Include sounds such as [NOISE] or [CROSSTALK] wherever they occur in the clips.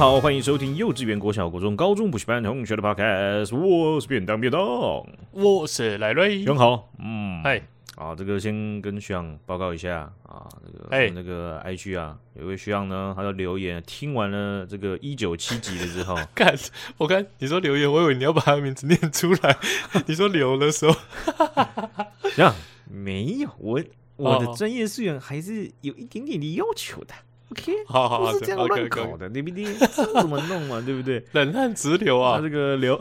好，欢迎收听幼稚园、国小、国中、高中补习班同学的 podcast。我是便当便当，我是赖瑞。很好，嗯，嗨，啊，这个先跟徐阳报告一下啊，这个哎，那个 IG 啊，有一位徐阳呢，他的留言，听完了这个一九七集的之后，[LAUGHS] 看，我看你说留言，我以为你要把他的名字念出来。[LAUGHS] 你说留的时候，[LAUGHS] 这样没有，我我的专业素养还是有一点点的要求的。OK，好好好，不是这样乱搞的，对不对？[LAUGHS] 这怎么弄嘛，对不对？冷汗直流啊！他这个留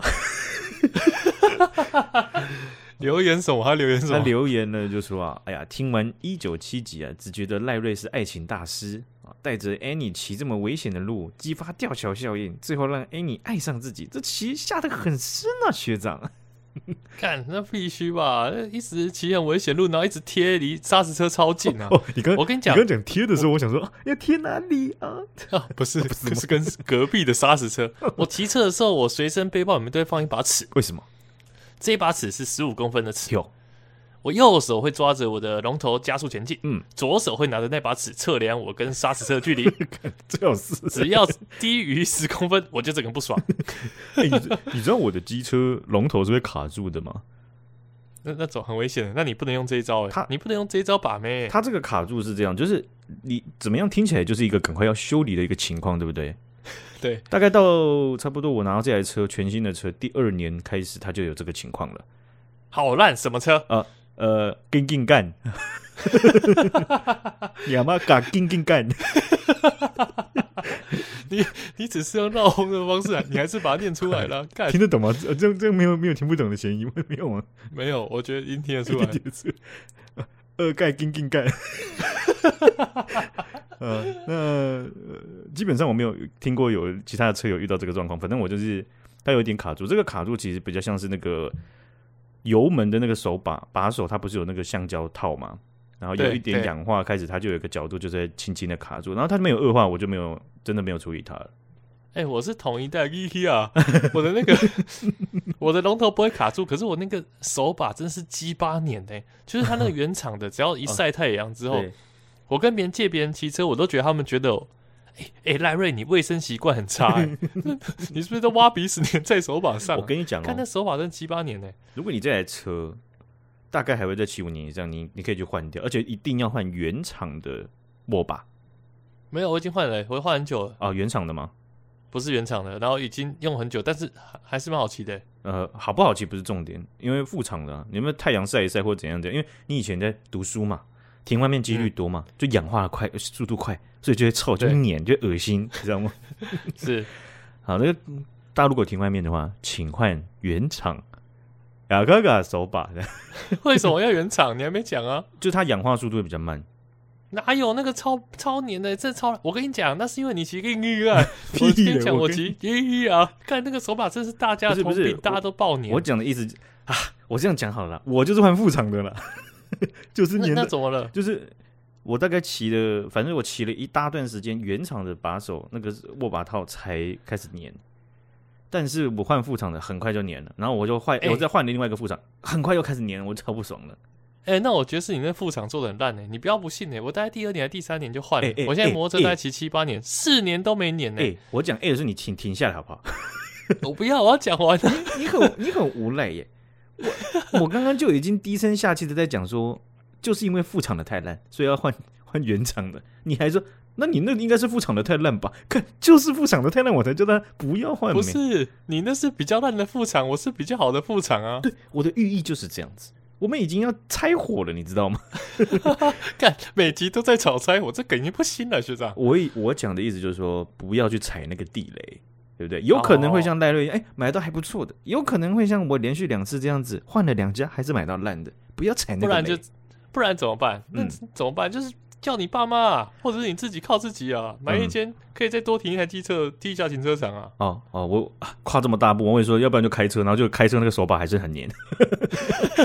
留 [LAUGHS] 言什么？他留言什么？他留言呢，就说啊，哎呀，听完一九七集啊，只觉得赖瑞是爱情大师啊，带着 Annie 骑这么危险的路，激发吊桥效应，最后让 Annie 爱上自己，这棋下得很深啊，学长。[LAUGHS] 干，那必须吧！一直骑很危险路，然后一直贴离砂石车超近啊！哦，你刚我跟你讲，你刚讲贴的时候，我，我想说要贴哪里啊？[LAUGHS] 啊 [LAUGHS] 不是，不是，是跟隔壁的砂石车。我骑车的时候，我随身背包里面都会放一把尺。为什么？这一把尺是十五公分的尺。有。我右手会抓着我的龙头加速前进，嗯，左手会拿着那把尺测量我跟砂石车的距离，[LAUGHS] 最好是只要低于十公分，[LAUGHS] 我就整个不爽。欸、[LAUGHS] 你你知道我的机车龙头是会卡住的吗？那那种很危险的，那你不能用这一招哎、欸，他你不能用这一招把妹。他这个卡住是这样，就是你怎么样听起来就是一个赶快要修理的一个情况，对不对？对，大概到差不多我拿到这台车全新的车第二年开始，它就有这个情况了。好烂，什么车啊？呃，跟跟干，[LAUGHS] 你阿妈嘎跟跟干，[LAUGHS] 你你只是用绕红的方式，你还是把它念出来了，[LAUGHS] 干听得懂吗？这样这没有没有听不懂的嫌疑，没有吗？没有，我觉得音听得出来。二盖跟跟干，呃，那基本上我没有听过有其他的车友遇到这个状况，反正我就是它有一点卡住，这个卡住其实比较像是那个。油门的那个手把把手，它不是有那个橡胶套嘛？然后有一点氧化，开始它就有一个角度，就在轻轻的卡住。然后它没有恶化，我就没有真的没有处理它了。哎、欸，我是同一代 E 啊，[LAUGHS] 我的那个 [LAUGHS] 我的龙头不会卡住，可是我那个手把真是鸡巴年呢。就是它那个 [LAUGHS] 原厂的，只要一晒太阳之后，哦、我跟别人借别人骑车，我都觉得他们觉得。哎，赖瑞，你卫生习惯很差，欸 [LAUGHS] [LAUGHS] 你是不是都挖鼻屎粘在手把上，啊？我跟你讲哦，看那手把真七八年呢，欸。如果你这台车大概还会在七五年以上，你你可以去换掉，而且一定要换原厂的握把。没有，我已经换了，我换很久了。啊，原厂的吗？不是原厂的，然后已经用很久，但是还还是蛮好骑的，欸。呃，好不好骑不是重点，因为副厂的，啊，你有没有太阳晒一晒或怎样怎样？因为你以前在读书嘛。停外面几率多嘛，嗯、就氧化的快，速度快，所以就会臭，就会黏，就恶心，你 [LAUGHS] 知道吗？[LAUGHS] 是，好，那个大家如果停外面的话，请换原厂雅阁阁手把。[LAUGHS] 为什么要原厂？你还没讲啊？就它氧化速度会比较慢。哪有那个超超黏的？这超，我跟你讲，那是因为你骑个一啊。我跟你讲，我骑一啊，看那个手把真是大家的通病，大家都爆黏。我讲的意思啊，我这样讲好了，我就是换副厂的了。就是黏的，那怎么了？就是我大概骑了，反正我骑了一大段时间，原厂的把手那个握把套才开始粘。但是我换副厂的，很快就粘了。然后我就换，欸、我再换了另外一个副厂，很快又开始粘，我超不爽了。哎、欸，那我觉得是你那副厂做的很烂呢。你不要不信呢，我大概第二年还第三年就换了。我现在摩托车大概骑七八年，四、欸、年都没粘呢。我讲哎的是你停停下来好不好？[LAUGHS] 我不要，我要讲完。你很你很无赖耶。我我刚刚就已经低声下气的在讲说，就是因为副厂的太烂，所以要换换原厂的。你还说，那你那应该是副厂的太烂吧？看，就是副厂的太烂，我才叫他不要换。不是，你那是比较烂的副厂，我是比较好的副厂啊。对，我的寓意就是这样子。我们已经要拆火了，你知道吗？[LAUGHS] 看每集都在炒拆火，这梗已经不新了，学长。我我讲的意思就是说，不要去踩那个地雷。对不对？有可能会像赖瑞一样，哎，买到还不错的；有可能会像我连续两次这样子换了两家，还是买到烂的。不要踩那个雷。不然就不然怎么办？那怎么办？嗯、就是叫你爸妈、啊，或者是你自己靠自己啊，买一间可以再多停一台机车，地下停车场啊。哦哦，我跨这么大步，我跟你说，要不然就开车，然后就开车那个手把还是很黏，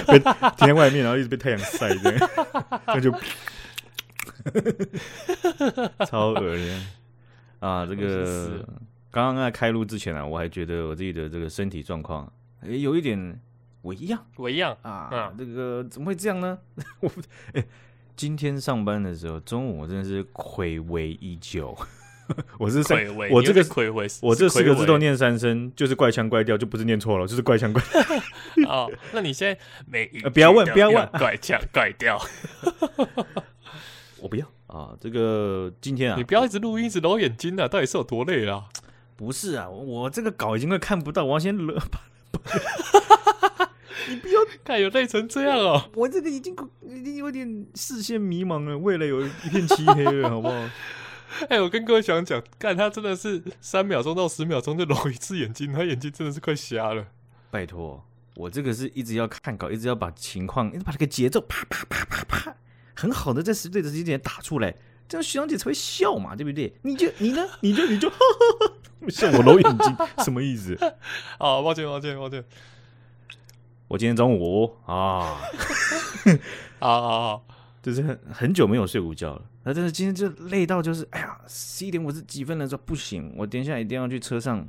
被 [LAUGHS] 停在外面，然后一直被太阳晒，这 [LAUGHS] 样那就 [LAUGHS] 超恶心啊！这个。刚刚在开录之前啊，我还觉得我自己的这个身体状况也有一点微恙，微恙啊，嗯、这个怎么会这样呢？[LAUGHS] 我哎，今天上班的时候，中午我真的是睽违已久，[LAUGHS] 我是愧伪，我这个愧伪，我这四个字都念三声，就是怪腔怪调，就不是念错了，就是怪腔怪调。[LAUGHS] 哦，那你现在每一、呃、不要问，不要问，怪腔怪调。我不要啊！这个今天啊，你不要一直录音，一直揉眼睛啊！到底是有多累啊？不是啊，我这个稿已经快看不到，我要先勒。你不要看有累成这样哦！我这个已经已经有点视线迷茫了，未来有一片漆黑了，好不好？[LAUGHS] 哎，我跟各位想讲，看他真的是三秒钟到十秒钟就揉一次眼睛，他眼睛真的是快瞎了。拜托，我这个是一直要看稿，一直要把情况，一直把这个节奏啪啪啪啪啪。很好的，在十对的时间点打出来，这样学长姐才会笑嘛，对不对？[LAUGHS] 你就你呢？你就你就笑我揉眼睛，什么意思？[LAUGHS] 啊，抱歉抱歉抱歉，我今天中午啊，[LAUGHS] 好好好，就是很很久没有睡午觉了，那真的今天就累到就是，哎呀，十一点五十几分的时候不行，我等一下一定要去车上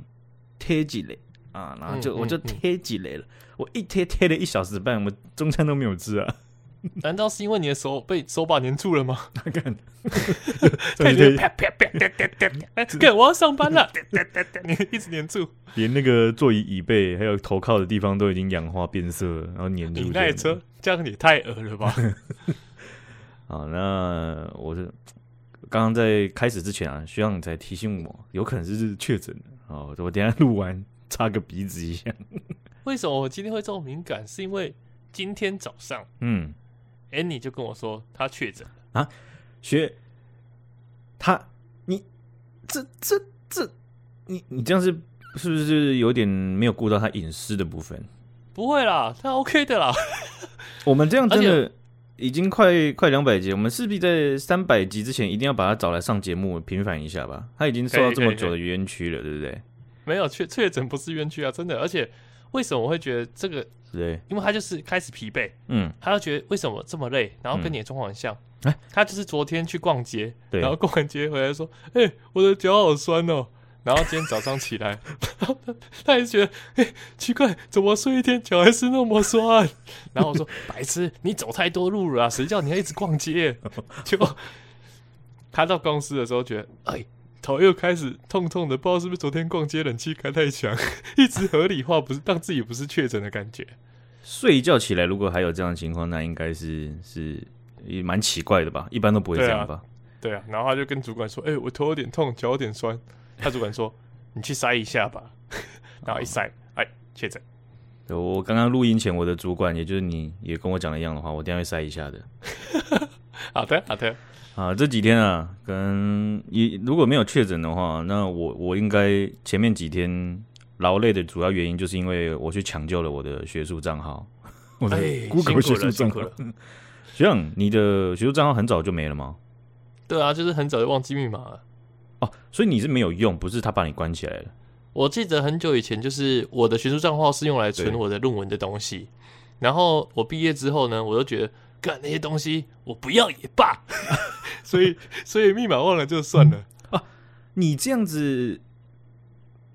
贴几雷啊，然后就、嗯嗯嗯、我就贴几雷了，我一贴贴了一小时半，我中餐都没有吃啊。[LAUGHS] 难道是因为你的手被手把粘住了吗？[LAUGHS] 看，[LAUGHS] 看你啪啪啪啪啪啪啪！哥，我要上班了，你一直粘住，连那个座椅椅背还有头靠的地方都已经氧化变色，然后粘住。你那车这样也太恶了吧？好，那我是刚刚在开始之前啊，需要你再提醒我，有可能是确诊的。好，我等下录完擦个鼻子一下。为什么我今天会这么敏感？是因为今天早上，嗯。Annie 就跟我说他确诊啊，学他，你这这这，你你这样是是不是有点没有顾到他隐私的部分？不会啦，他 OK 的啦。[LAUGHS] 我们这样真的已经快快两百集，我们势必在三百集之前一定要把他找来上节目平反一下吧。他已经受到这么久的冤屈了，对不对？没有确确诊不是冤屈啊，真的，而且。为什么我会觉得这个？对，因为他就是开始疲惫，嗯，他就觉得为什么这么累，然后跟你的状况很像，哎、嗯，他就是昨天去逛街，对，然后逛完街回来说，哎、欸，我的脚好酸哦，[LAUGHS] 然后今天早上起来，[LAUGHS] 他也是觉得，哎、欸，奇怪，怎么睡一天脚还是那么酸？[LAUGHS] 然后我说，白痴，你走太多路了啊，谁叫你要一直逛街？结果他到公司的时候觉得，哎。头又开始痛痛的，不知道是不是昨天逛街冷气开太强，[LAUGHS] 一直合理化不是让自己不是确诊的感觉。睡一觉起来，如果还有这样的情况，那应该是是也蛮奇怪的吧？一般都不会这样吧？对啊，然后他就跟主管说：“哎、欸，我头有点痛，脚有点酸。”他主管说：“你去筛一下吧。” [LAUGHS] 然后一筛，哎，确诊。我刚刚录音前，我的主管也就是你也跟我讲了一样的话，我等下会筛一下的。[LAUGHS] 好的，好的。啊，这几天啊，跟一如果没有确诊的话，那我我应该前面几天劳累的主要原因，就是因为我去抢救了我的学术账号，[LAUGHS] 我的 Google 学术账号。学长，你的学术账号很早就没了吗？对啊，就是很早就忘记密码了。哦，所以你是没有用，不是他把你关起来了？我记得很久以前，就是我的学术账号是用来存我的论文的东西，然后我毕业之后呢，我就觉得。干那些东西，我不要也罢，[LAUGHS] 所以 [LAUGHS] 所以密码忘了就算了啊。你这样子，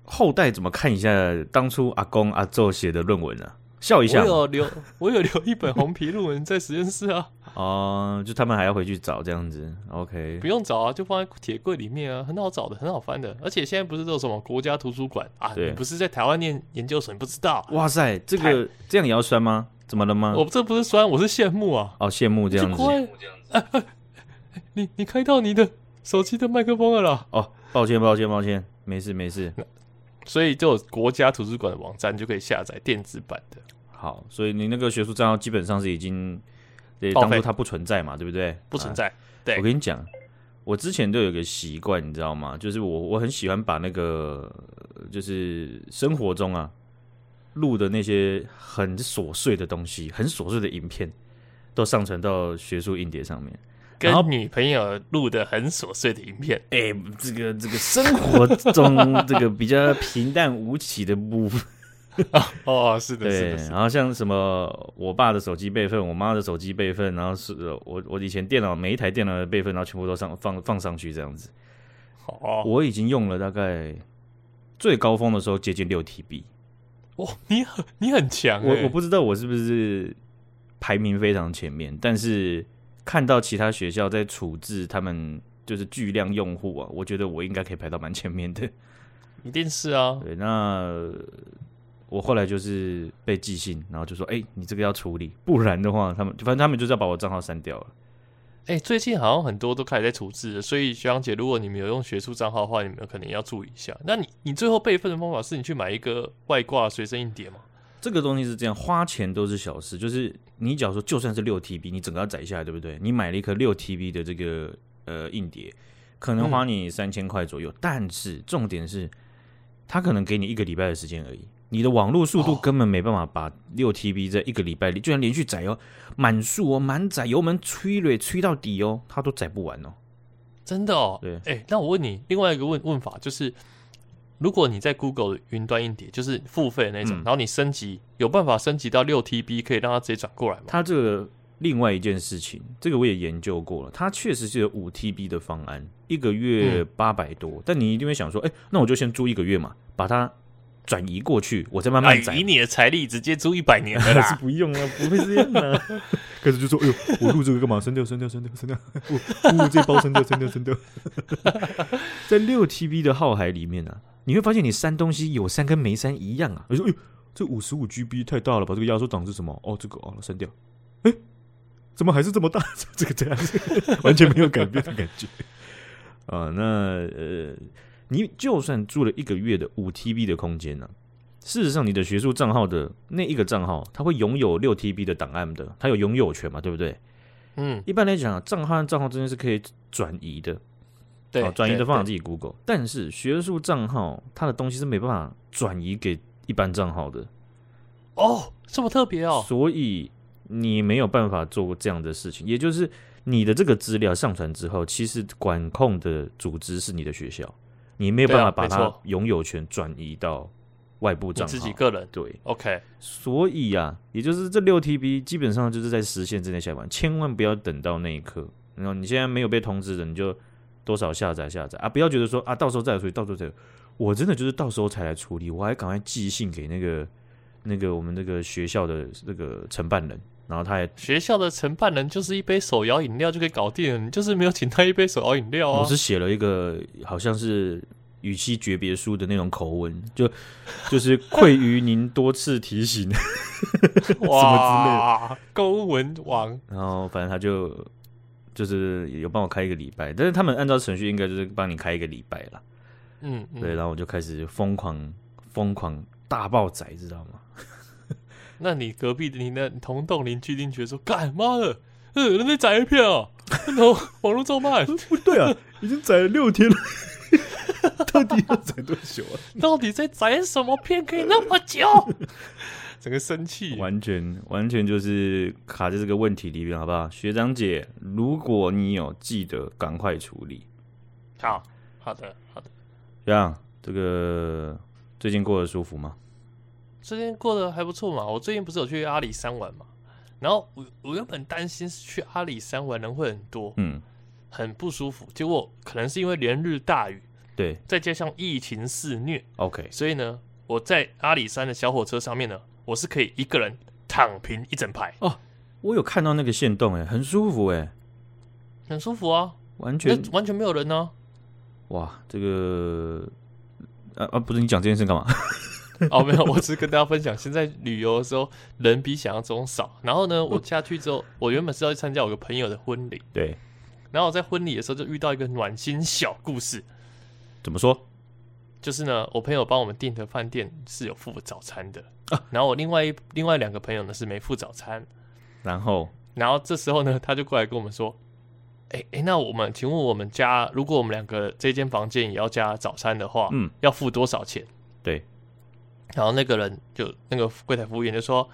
后代怎么看一下当初阿公阿祖写的论文呢、啊？笑一下。我有留，我有留一本红皮论文在实验室啊。[LAUGHS] 哦、呃，就他们还要回去找这样子。OK，不用找啊，就放在铁柜里面啊，很好找的，很好翻的。而且现在不是都有什么国家图书馆啊？对，你不是在台湾念研究所，你不知道。哇塞，这个这样也要酸吗？怎么了吗？我这不是酸，我是羡慕啊！哦，羡慕这样子。羡慕这样子。啊啊、你你开到你的手机的麦克风了啦？哦，抱歉抱歉抱歉，没事没事。所以就有国家图书馆的网站就可以下载电子版的。好，所以你那个学术账号基本上是已经，对，当做它不存在嘛，对不对？不存在。啊、对，我跟你讲，我之前都有个习惯，你知道吗？就是我我很喜欢把那个，就是生活中啊。录的那些很琐碎的东西，很琐碎的影片，都上传到学术硬碟上面。跟女朋友录的很琐碎的影片，哎、欸，这个这个生活中这个比较平淡无奇的部分。[LAUGHS] 哦，是的，对是的。是的，然后像什么我爸的手机备份，我妈的手机备份，然后是我我以前电脑每一台电脑的备份，然后全部都上放放上去这样子。哦，我已经用了大概最高峰的时候接近六 TB。哇，你很你很强、欸！我我不知道我是不是排名非常前面，但是看到其他学校在处置他们，就就是巨量用户啊，我觉得我应该可以排到蛮前面的。一定是啊。[LAUGHS] 对，那我后来就是被寄信，然后就说：“哎、欸，你这个要处理，不然的话，他们反正他们就是要把我账号删掉了。”哎，最近好像很多都开始在处置了，所以学长姐，如果你们有用学术账号的话，你们可能要注意一下。那你你最后备份的方法是你去买一个外挂随身硬碟吗？这个东西是这样，花钱都是小事，就是你假如说就算是六 TB，你整个要载下来，对不对？你买了一颗六 TB 的这个呃硬碟，可能花你三千块左右，嗯、但是重点是，它可能给你一个礼拜的时间而已。你的网络速度根本没办法把六 TB 在一个礼拜里，居然连续载哦，满速哦，满载油门催泪催到底哦，它都载不完哦。真的哦。对。哎、欸，那我问你另外一个问问法，就是如果你在 Google 云端硬碟，就是付费的那种，嗯、然后你升级，有办法升级到六 TB，可以让它直接转过来吗？它这个另外一件事情，这个我也研究过了，它确实是有五 TB 的方案，一个月八百多，嗯、但你一定会想说，哎、欸，那我就先租一个月嘛，把它。转移过去，我再慢慢载。以你的财力，直接租一百年的啦。[LAUGHS] 是不用啊，不会这样的、啊。[LAUGHS] 开始就说：“哎呦，我录这个干嘛？[LAUGHS] 删掉，删掉，删掉，删掉！[LAUGHS] 我这包删掉，删掉，删掉。[LAUGHS] ”在六 TB 的号海里面呢、啊，你会发现你删东西有删跟没删一样啊。我说：“哎呦，这五十五 GB 太大了吧？这个压缩档是什么？哦，这个哦，删掉。哎，怎么还是这么大？这个这样子，完全没有改变的感觉啊。那呃。”你就算住了一个月的五 TB 的空间呢、啊，事实上你的学术账号的那一个账号，它会拥有六 TB 的档案的，它有拥有权嘛，对不对？嗯，一般来讲啊，账号和账号之间是可以转移的，对，转移的方法自己 Google。但是学术账号它的东西是没办法转移给一般账号的。哦，这么特别哦，所以你没有办法做过这样的事情，也就是你的这个资料上传之后，其实管控的组织是你的学校。你没有办法把它拥有权转移到外部账号，自己个人对，OK。所以啊，也就是这六 TB 基本上就是在实现之内下完，千万不要等到那一刻。然后你现在没有被通知的，你就多少下载下载啊，不要觉得说啊，到时候再来处理，到时候再。我真的就是到时候才来处理，我还赶快寄信给那个那个我们那个学校的那个承办人。然后他也学校的承办人就是一杯手摇饮料就可以搞定了，你就是没有请他一杯手摇饮料啊。我是写了一个好像是语气诀别书的那种口吻，就就是愧于您多次提醒，哇，什么之类的公文王。然后反正他就就是有帮我开一个礼拜，但是他们按照程序应该就是帮你开一个礼拜了。嗯，嗯，对，然后我就开始疯狂疯狂大爆载，知道吗？[LAUGHS] 那你隔壁的你那同栋邻居，邻居说：“干妈的，呃，人家载一片啊，然后网络照卖，不 [LAUGHS] 对啊，已经宰了六天了，[LAUGHS] 到底要载多久啊？[LAUGHS] 到底在载什么片可以那么久？[LAUGHS] 整个生气，完全完全就是卡在这个问题里面，好不好？学长姐，如果你有记得赶快处理。好，好的，好的。这样，这个最近过得舒服吗？”最近过得还不错嘛，我最近不是有去阿里山玩嘛，然后我我原本担心是去阿里山玩人会很多，嗯，很不舒服，结果可能是因为连日大雨，对，再加上疫情肆虐，OK，所以呢，我在阿里山的小火车上面呢，我是可以一个人躺平一整排哦，我有看到那个线动哎，很舒服哎，很舒服啊，完全完全没有人呢，哇，这个啊啊，不是你讲这件事干嘛？[LAUGHS] 哦，没有，我只是跟大家分享，现在旅游的时候人比想象中少。然后呢，我下去之后，我原本是要去参加我个朋友的婚礼，对。然后我在婚礼的时候就遇到一个暖心小故事。怎么说？就是呢，我朋友帮我们订的饭店是有付早餐的啊。然后我另外一另外两个朋友呢是没付早餐。然后，然后这时候呢，他就过来跟我们说：“哎哎，那我们请问我们家，如果我们两个这间房间也要加早餐的话，嗯，要付多少钱？”对。然后那个人就那个柜台服务员就说：“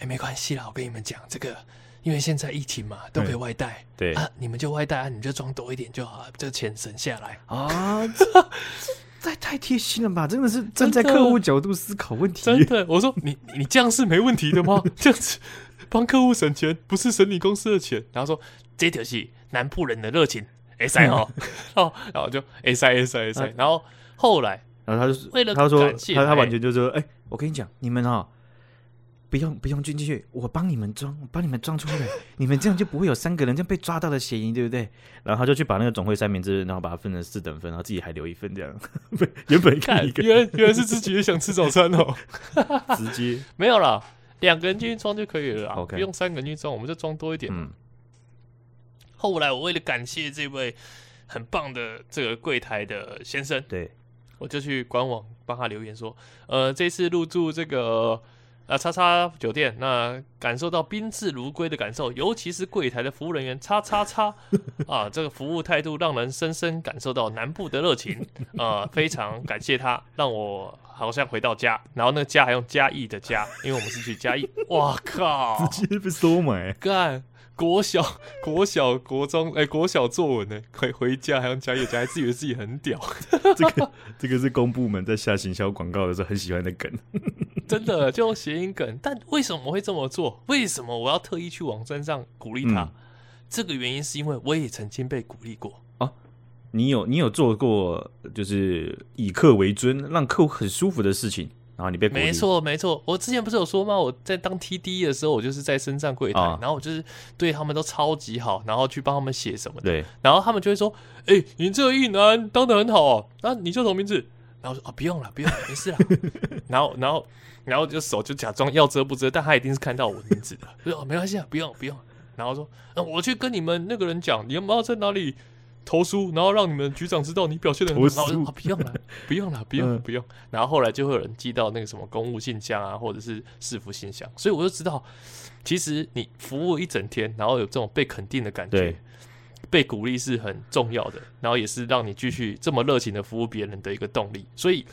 哎，没关系啦，我跟你们讲，这个因为现在疫情嘛，都可以外带，对啊，你们就外带啊，你们就装多一点就好，这个钱省下来啊。[LAUGHS] 这”这这太贴心了吧？真的是站在客户角度思考问题。真的，我说你你这样是没问题的吗？[LAUGHS] 这样子帮客户省钱，不是省你公司的钱。然后说这条是南部人的热情，哎塞哦，[LAUGHS] 哦，然后就哎塞哎塞哎塞，然后后来。然后他就为了他说他他完全就是说，哎、欸，我跟你讲，你们哈、哦，不用不用进去，我帮你们装，我帮你们装出来，你们这样就不会有三个人这样被抓到的嫌疑，对不对？然后他就去把那个总会三明治，然后把它分成四等份，然后自己还留一份，这样。[LAUGHS] 原本看一个，原来原来是自己也想吃早餐哦，[LAUGHS] 直接没有啦，两个人进去装就可以了不用三个人进去装，我们就装多一点。嗯。后来我为了感谢这位很棒的这个柜台的先生，对，我就去官网帮他留言说，呃，这次入住这个。啊，叉叉酒店，那感受到宾至如归的感受，尤其是柜台的服务人员，叉叉叉，啊，这个服务态度让人深深感受到南部的热情，啊，非常感谢他，让我好像回到家，然后那个家还用嘉义的家，因为我们是去嘉义，哇靠，直接被收买，干。国小、国小、国中，哎、欸，国小作文呢，回回家还用加一加，还自以为自己很屌。这个这个是公部门在下行销广告的时候很喜欢的梗，真的就谐音梗。[LAUGHS] 但为什么会这么做？为什么我要特意去网站上鼓励他？嗯、这个原因是因为我也曾经被鼓励过啊。你有你有做过就是以客为尊，让客户很舒服的事情。然后你被没错没错，我之前不是有说吗？我在当 TD 的时候，我就是在身上柜台，哦、然后我就是对他们都超级好，然后去帮他们写什么的。对，然后他们就会说：“哎、欸，你这个役男当的很好啊，那你叫什么名字？”然后说：“哦，不用了，不用了，没事了。[LAUGHS] ”然后，然后，然后就手就假装要遮不遮，但他一定是看到我的名字的。说：“哦，没关系啊，不用不用。”然后说：“嗯，我去跟你们那个人讲，你们要在哪里？”投诉，然后让你们局长知道你表现的很好。啊，不用了，[LAUGHS] 不用了，不用，嗯、不用。然后后来就会有人寄到那个什么公务信箱啊，或者是市府信箱。所以我就知道，其实你服务一整天，然后有这种被肯定的感觉，对被鼓励是很重要的。然后也是让你继续这么热情的服务别人的一个动力。所以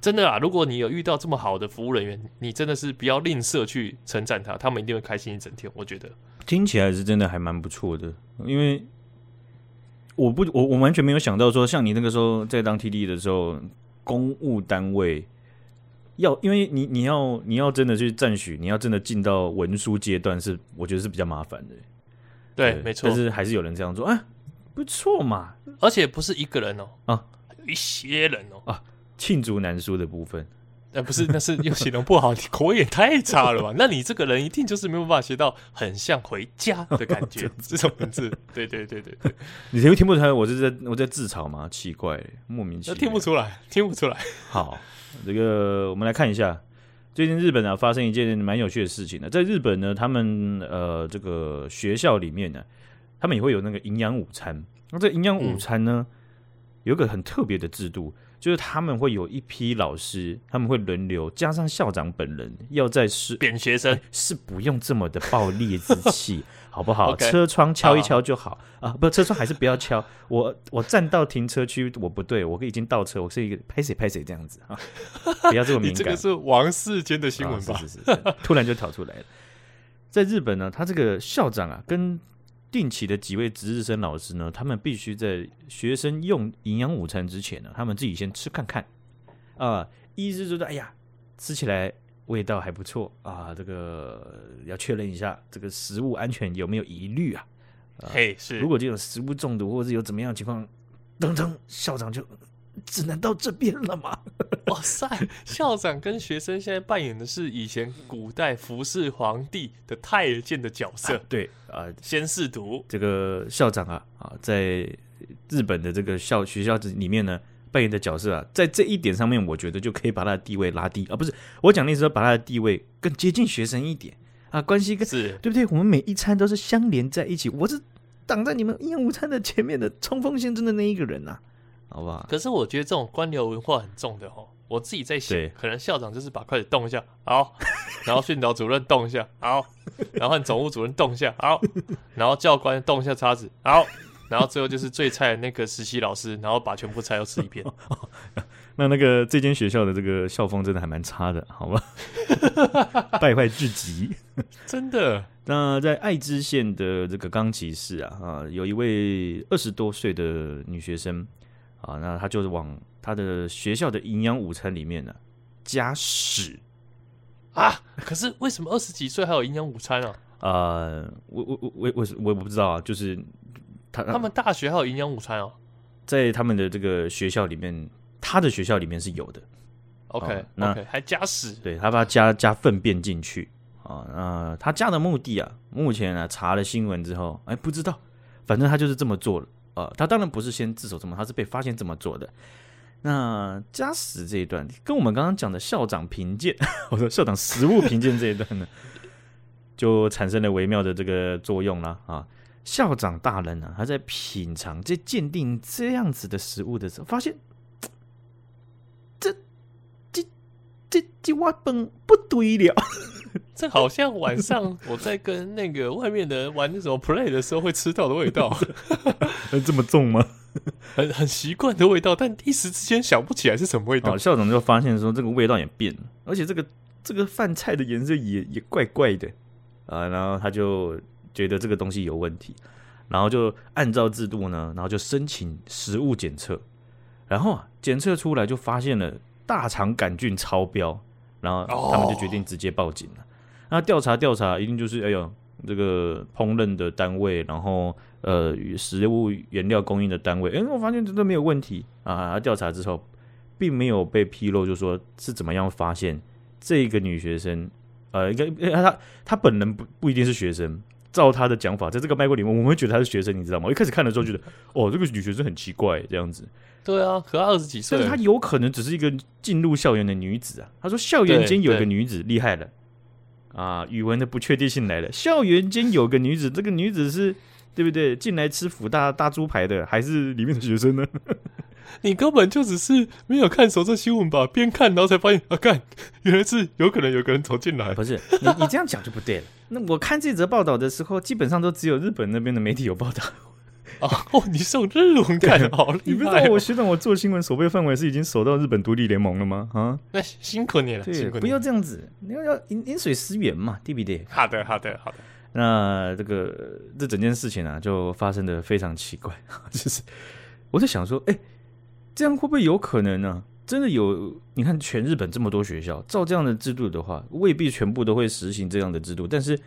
真的啊，如果你有遇到这么好的服务人员，你真的是不要吝啬去称赞他，他们一定会开心一整天。我觉得听起来是真的还蛮不错的，因为。我不，我我完全没有想到说，像你那个时候在当 TD 的时候，公务单位要，因为你你要你要真的去赞许，你要真的进到文书阶段，是我觉得是比较麻烦的。对没错。但是还是有人这样做，啊，不错嘛。而且不是一个人哦，啊，有一些人哦，啊，罄竹难书的部分。呃，不是，那是又形容不好，你口味也太差了吧？[LAUGHS] 那你这个人一定就是没有办法写到很像回家的感觉，[LAUGHS] 这种文字。对对对对对，你听不听不出来？我是在我在自嘲吗？奇怪，莫名其妙。听不出来，听不出来。好，这个我们来看一下，最近日本啊发生一件蛮有趣的事情呢。在日本呢，他们呃这个学校里面呢，他们也会有那个营养午餐。那这营养午餐呢，嗯、有个很特别的制度。就是他们会有一批老师，他们会轮流，加上校长本人要在是贬学生，是不用这么的暴烈之气，[LAUGHS] 好不好？Okay, 车窗敲一敲就好，好啊，不，车窗还是不要敲。我我站到停车区，我不对，我已经倒车，我是一个拍谁拍谁这样子啊，不要这么敏感。这个是王世坚的新闻吧？啊、是是是，是，突然就跳出来了。在日本呢，他这个校长啊，跟定期的几位值日生老师呢，他们必须在学生用营养午餐之前呢，他们自己先吃看看啊，意思就是哎呀，吃起来味道还不错啊，这个要确认一下这个食物安全有没有疑虑啊？嘿，是，如果这种食物中毒或者有怎么样的情况，噔噔，校长就。只能到这边了吗？[LAUGHS] [LAUGHS] 哇塞！校长跟学生现在扮演的是以前古代服侍皇帝的太监的角色。啊对啊，先试读这个校长啊啊，在日本的这个校学校里面呢，扮演的角色啊，在这一点上面，我觉得就可以把他的地位拉低啊。不是我讲的意思，说把他的地位更接近学生一点啊，关系更是对不对？我们每一餐都是相连在一起，我是挡在你们营养午餐的前面的冲锋陷阵的那一个人呐、啊。好吧，可是我觉得这种官僚文化很重的哦。我自己在想，可能校长就是把筷子动一下，好，[LAUGHS] 然后训导主任动一下，好，然后换总务主任动一下，好，然后教官动一下叉子，好，然后最后就是最菜的那个实习老师，然后把全部菜都吃一遍。[LAUGHS] 那那个这间学校的这个校风真的还蛮差的，好吧？[LAUGHS] 败坏至极，真的。那在爱知县的这个冈崎市啊啊，有一位二十多岁的女学生。啊，那她就是往他的学校的营养午餐里面呢加屎啊！可是为什么二十几岁还有营养午餐啊？呃，我我我我我我不知道啊，就是他他们大学还有营养午餐哦，在他们的这个学校里面，他的学校里面是有的。OK，那 okay, 还加屎？对，他把它加加粪便进去，啊，呃，他加的目的啊，目前啊查了新闻之后，哎，不知道，反正他就是这么做了啊、呃。他当然不是先自首这么，他是被发现这么做的。那加时这一段跟我们刚刚讲的校长评鉴，[LAUGHS] 我说校长实物评鉴这一段呢，[LAUGHS] 就产生了微妙的这个作用了啊。校长大人呢、啊，他在品尝、在鉴定这样子的食物的时候，发现 [TSK] 这这这这碗饭不对了。[LAUGHS] 这好像晚上我在跟那个外面的人玩那种 play 的时候会吃到的味道，这么重吗？[LAUGHS] 很很习惯的味道，但一时之间想不起来是什么味道。校长就发现说，这个味道也变了，而且这个这个饭菜的颜色也也怪怪的啊。然后他就觉得这个东西有问题，然后就按照制度呢，然后就申请食物检测，然后啊检测出来就发现了大肠杆菌超标，然后他们就决定直接报警了。那调查调查，一定就是哎呦，这个烹饪的单位，然后。呃，食物原料供应的单位，哎，我发现这都没有问题啊。调查之后，并没有被披露，就说是怎么样发现这个女学生，呃，应该她她本人不不一定是学生。照她的讲法，在这个脉络里面，我们会觉得她是学生，你知道吗？我一开始看的时候觉得，哦，这个女学生很奇怪，这样子。对啊，可她二十几岁，但是她有可能只是一个进入校园的女子啊。她说，校园间有一个女子厉害了啊，语文的不确定性来了。校园间有个女子，这个女子是。对不对？进来吃福大大猪排的，还是里面的学生呢？[LAUGHS] 你根本就只是没有看熟这新闻吧？边看然后才发现啊，看原来是有可能有个人走进来。不是你，你这样讲就不对了。[LAUGHS] 那我看这则报道的时候，基本上都只有日本那边的媒体有报道。[LAUGHS] 哦，你是用日文看的，好厉害哦！你不知道我学长我做新闻守备范围是已经守到日本独立联盟了吗？啊，那辛苦你了，辛苦你了。不要这样子，你要要饮饮水思源嘛，对不对？好的，好的，好的。那这个这整件事情啊，就发生的非常奇怪。[LAUGHS] 就是我在想说，哎，这样会不会有可能呢、真的有？你看全日本这么多学校，照这样的制度的话，未必全部都会实行这样的制度。但是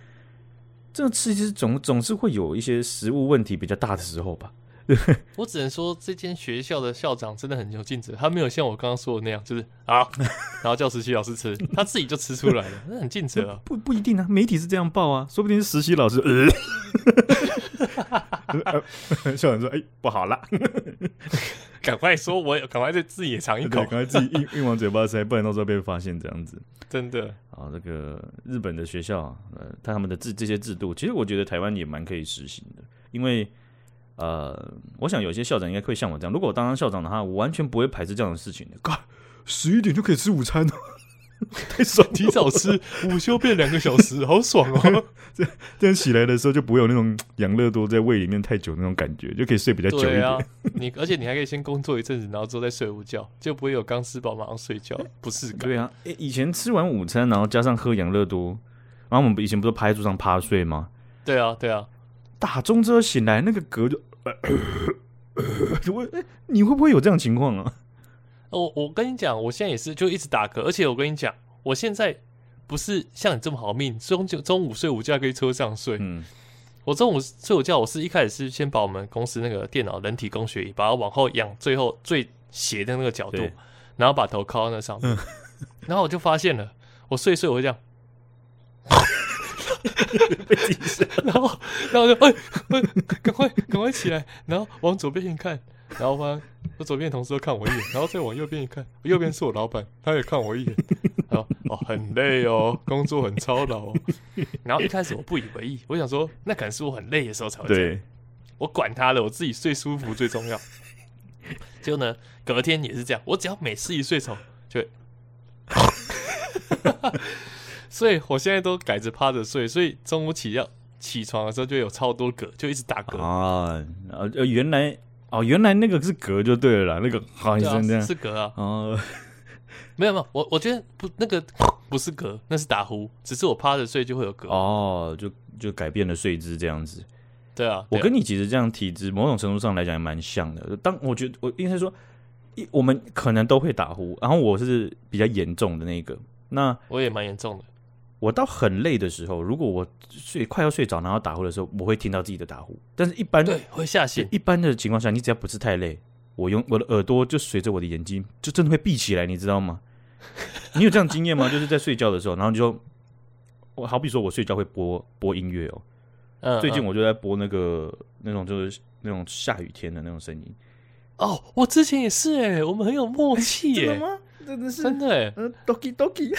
这个其实总总是会有一些食物问题比较大的时候吧。[LAUGHS] 我只能说，这间学校的校长真的很有尽责，他没有像我刚刚说的那样，就是啊，然后叫实习老师吃，他自己就吃出来了，那很尽责啊。不不一定啊，媒体是这样报啊，说不定是实习老师。呃、[LAUGHS] 校长说：“哎、欸，不好了，[LAUGHS] 赶快说，我赶快再自己也尝一口，赶快自己硬硬往嘴巴塞，不然到时候被发现这样子。”真的啊，这个日本的学校，呃，他们的制这些制度，其实我觉得台湾也蛮可以实行的，因为。呃，我想有些校长应该会像我这样。如果我当上校长的话，我完全不会排斥这样的事情的。[LAUGHS] God，十一点就可以吃午餐了，[LAUGHS] 太爽！提早吃，午休变两个小时，好爽哦！这 [LAUGHS] 这样起来的时候就不会有那种养乐多在胃里面太久那种感觉，就可以睡比较久一点。啊、你而且你还可以先工作一阵子，然后之后再睡午觉，就不会有刚吃饱马上睡觉，不是？对啊，以前吃完午餐，然后加上喝养乐多，然后我们以前不是趴在桌上趴睡吗？对啊，对啊，打钟之后醒来，那个嗝就。[COUGHS] 我哎，你会不会有这样情况啊？我我跟你讲，我现在也是，就一直打嗝，而且我跟你讲，我现在不是像你这么好命，中就中午睡午觉可以车上睡。嗯，我中午睡午觉，我是一开始是先把我们公司那个电脑人体工学椅，把它往后仰，最后最斜的那个角度，然后把头靠在那上面，嗯、[LAUGHS] 然后我就发现了，我睡一睡我会这样。[LAUGHS] 被惊醒，然后，然后就哎哎，赶快赶快起来，然后往左边一看，然后发现我左边同事都看我一眼，然后再往右边一看，右边是我老板，他也看我一眼，[LAUGHS] 然后哦很累哦，工作很操劳哦，然后一开始我不以为意，我想说那可能是我很累的时候才会这样，对，我管他了，我自己睡舒服最重要。结果呢，隔天也是这样，我只要每次一睡着就会。所以我现在都改着趴着睡，所以中午起要起床的时候就有超多嗝，就一直打嗝啊。呃，原来哦，原来那个是嗝就对了啦，那个好像这样是嗝啊。哦，[LAUGHS] 没有没有，我我觉得不，那个不是嗝，那是打呼，只是我趴着睡就会有嗝。哦，就就改变了睡姿这样子。对啊，我跟你其实这样体质某种程度上来讲也蛮像的。当我觉得我应该说，一我们可能都会打呼，然后我是比较严重的那个。那我也蛮严重的。我到很累的时候，如果我睡快要睡着，然后打呼的时候，我会听到自己的打呼。但是，一般对会下线。一般的情况下，你只要不是太累，我用我的耳朵就随着我的眼睛，就真的会闭起来，你知道吗？[LAUGHS] 你有这样经验吗？[LAUGHS] 就是在睡觉的时候，然后你就我好比说我睡觉会播播音乐哦，嗯，最近我就在播那个那种就是那种下雨天的那种声音。哦，我之前也是哎，我们很有默契耶，真的吗？真的是真的哎，嗯，Doki Doki。